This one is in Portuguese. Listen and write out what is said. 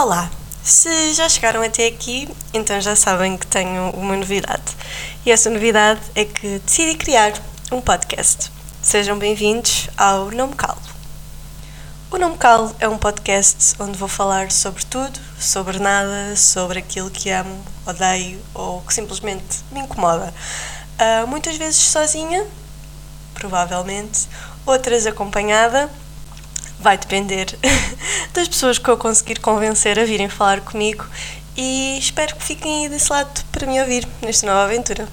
Olá! Se já chegaram até aqui, então já sabem que tenho uma novidade. E essa novidade é que decidi criar um podcast. Sejam bem-vindos ao Não Me Calo. O Não Me Calo é um podcast onde vou falar sobre tudo, sobre nada, sobre aquilo que amo, odeio ou que simplesmente me incomoda. Uh, muitas vezes sozinha, provavelmente, outras acompanhada vai depender das pessoas que eu conseguir convencer a virem falar comigo e espero que fiquem aí desse lado para me ouvir nesta nova aventura.